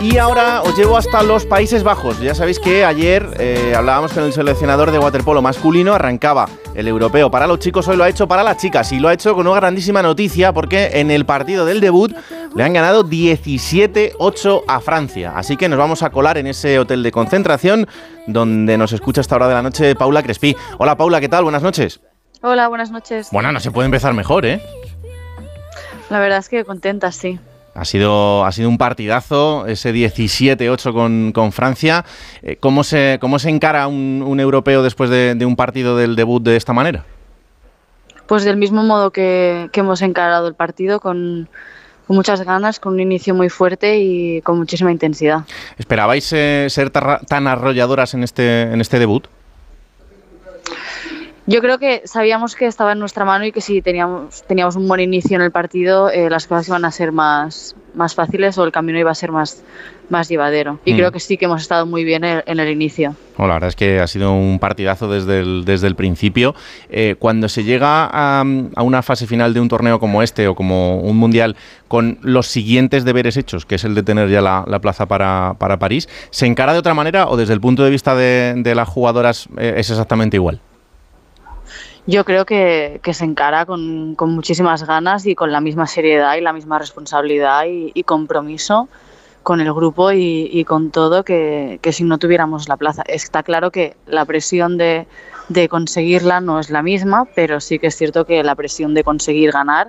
Y ahora os llevo hasta los Países Bajos. Ya sabéis que ayer eh, hablábamos con el seleccionador de waterpolo masculino, arrancaba el europeo para los chicos, hoy lo ha hecho para las chicas y lo ha hecho con una grandísima noticia porque en el partido del debut le han ganado 17-8 a Francia. Así que nos vamos a colar en ese hotel de concentración donde nos escucha esta hora de la noche Paula Crespi. Hola Paula, ¿qué tal? Buenas noches. Hola, buenas noches. Bueno, no se puede empezar mejor, ¿eh? La verdad es que contenta, sí. Ha sido, ha sido un partidazo, ese 17-8 con, Francia. Eh, ¿Cómo se, cómo se encara un, europeo después de, un partido del debut de esta manera? Pues del mismo modo que, hemos encarado el partido, con, muchas ganas, con un inicio muy fuerte y con muchísima intensidad. ¿Esperabais eh, ser tan arrolladoras en este, en este debut? Yo creo que sabíamos que estaba en nuestra mano y que si teníamos, teníamos un buen inicio en el partido, eh, las cosas iban a ser más, más fáciles o el camino iba a ser más, más llevadero. Y mm. creo que sí que hemos estado muy bien en, el inicio. la verdad es que ha sido un partidazo desde el, desde el principio. Eh, cuando se llega a, una fase final de un torneo como este o como un mundial con los siguientes deberes hechos, que es el de tener ya la, plaza para, París, ¿se encara de otra manera o desde el punto de vista de, las jugadoras eh, es exactamente igual? Yo creo que, se encara con, muchísimas ganas y con la misma seriedad y la misma responsabilidad y, compromiso con el grupo y, con todo que, si no tuviéramos la plaza. Está claro que la presión de, conseguirla no es la misma, pero sí que es cierto que la presión de conseguir ganar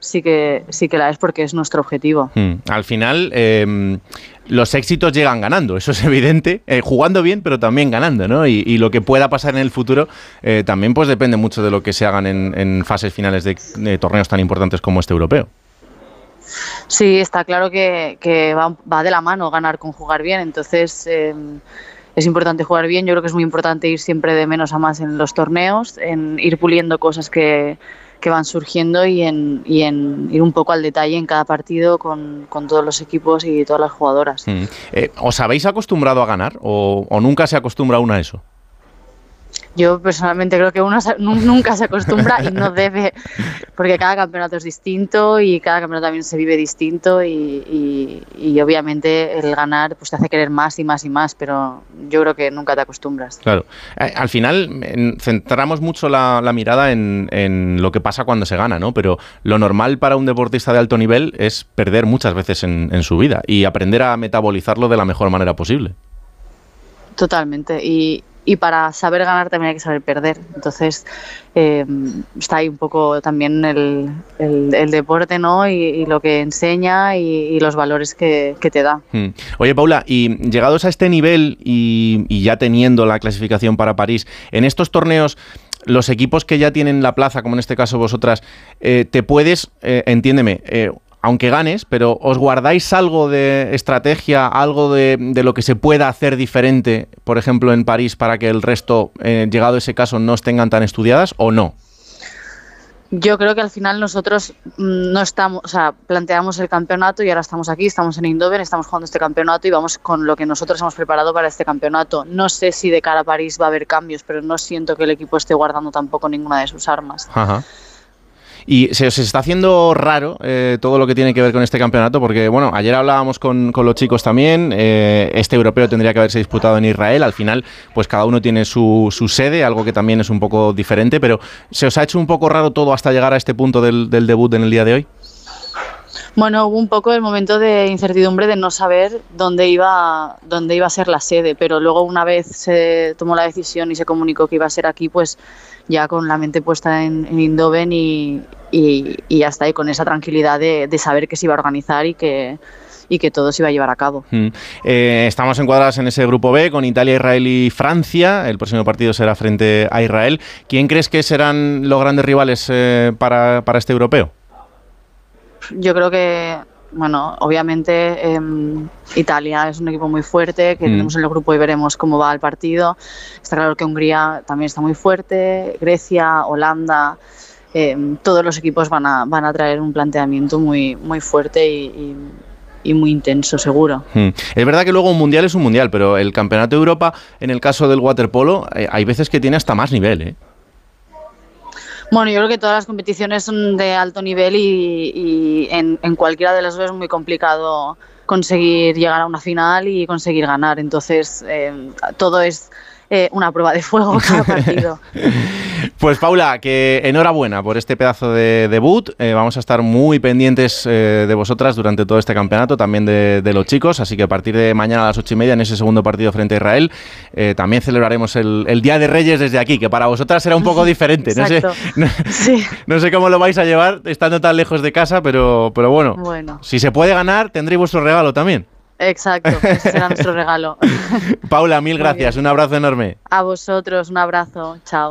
sí que, sí que la es porque es nuestro objetivo. Hmm. Al final, em, los éxitos llegan ganando, eso es evidente, eh, jugando bien, pero también ganando, ¿no? Y, lo que pueda pasar en el futuro eh, también pues depende mucho de lo que se hagan en, fases finales de, torneos tan importantes como este europeo. Sí, está claro que, va, de la mano ganar con jugar bien, entonces em, es importante jugar bien, yo creo que es muy importante ir siempre de menos a más en los torneos, en ir puliendo cosas que que van surgiendo y en, y en ir un poco al detalle en cada partido con, con todos los equipos y todas las jugadoras. Mm. Eh, ¿Os habéis acostumbrado a ganar o, o nunca se acostumbra uno a eso? Yo personalmente creo que uno nunca se acostumbra y no debe, porque cada campeonato es distinto y cada campeonato también se vive distinto y, obviamente el ganar pues te hace querer más y más y más, pero yo creo que nunca te acostumbras. Claro. Eh, al final centramos mucho la, mirada en, lo que pasa cuando se gana, ¿no? Pero lo normal para un deportista de alto nivel es perder muchas veces en, en su vida y aprender a metabolizarlo de la mejor manera posible. Totalmente. Y, y para saber ganar también hay que saber perder. Entonces eh, está ahí un poco también el, el, deporte ¿no? Y, lo que enseña y, los valores que, te da. Hmm. Oye Paula, y llegados a este nivel y, ya teniendo la clasificación para París, en estos torneos los equipos que ya tienen la plaza, como en este caso vosotras, eh, te puedes, eh, entiéndeme, eh, aunque ganes, pero ¿os guardáis algo de estrategia, algo de, lo que se pueda hacer diferente, por ejemplo, en París, para que el resto, eh, llegado ese caso, no estén tan estudiadas o no? Yo creo que al final nosotros mm, no estamos, o sea, planteamos el campeonato y ahora estamos aquí, estamos en Indoven, estamos jugando este campeonato y vamos con lo que nosotros hemos preparado para este campeonato. No sé si de cara a París va a haber cambios, pero no siento que el equipo esté guardando tampoco ninguna de sus armas. Ajá. Y se os está haciendo raro eh, todo lo que tiene que ver con este campeonato, porque bueno, ayer hablábamos con, los chicos también, eh, este europeo tendría que haberse disputado en Israel, al final pues cada uno tiene su, sede, algo que también es un poco diferente, pero ¿se os ha hecho un poco raro todo hasta llegar a este punto del, del debut en el día de hoy? Bueno, hubo un poco el momento de incertidumbre de no saber dónde iba, dónde iba a ser la sede, pero luego una vez se tomó la decisión y se comunicó que iba a ser aquí, pues ya con la mente puesta en, en Indoven y, y, y, hasta ahí con esa tranquilidad de, saber que se iba a organizar y que, y que todo se iba a llevar a cabo. Mm. Eh, estamos encuadrados en ese grupo B con Italia, Israel y Francia. El próximo partido será frente a Israel. ¿Quién crees que serán los grandes rivales eh, para, para este europeo? Yo creo que bueno, obviamente em, Italia es un equipo muy fuerte, que mm. tenemos en el grupo y veremos cómo va el partido. Está claro que Hungría también está muy fuerte, Grecia, Holanda, em, todos los equipos van a, van a traer un planteamiento muy, muy fuerte y, muy intenso, seguro. Mm. Es verdad que luego un mundial es un mundial, pero el Campeonato de Europa, en el caso del waterpolo, eh, hay veces que tiene hasta más nivel, ¿eh? Bueno, yo creo que todas las competiciones son de alto nivel y, en, cualquiera de las dos es muy complicado conseguir llegar a una final y conseguir ganar. Entonces, eh, todo es eh, una prueba de fuego cada partido. pues Paula, que enhorabuena por este pedazo de debut. Eh, vamos a estar muy pendientes de vosotras durante todo este campeonato, también de, los chicos. Así que a partir de mañana a las ocho y media en ese segundo partido frente a Israel, también celebraremos el, Día de Reyes desde aquí, que para vosotras será un poco diferente. No sé, no, sé cómo lo vais a llevar estando tan lejos de casa, pero, pero bueno, bueno. si se puede ganar, tendréis vuestro regalo también. Exacto, ese será nuestro regalo. Paula, mil gracias, un abrazo enorme. A vosotros, un abrazo, chao.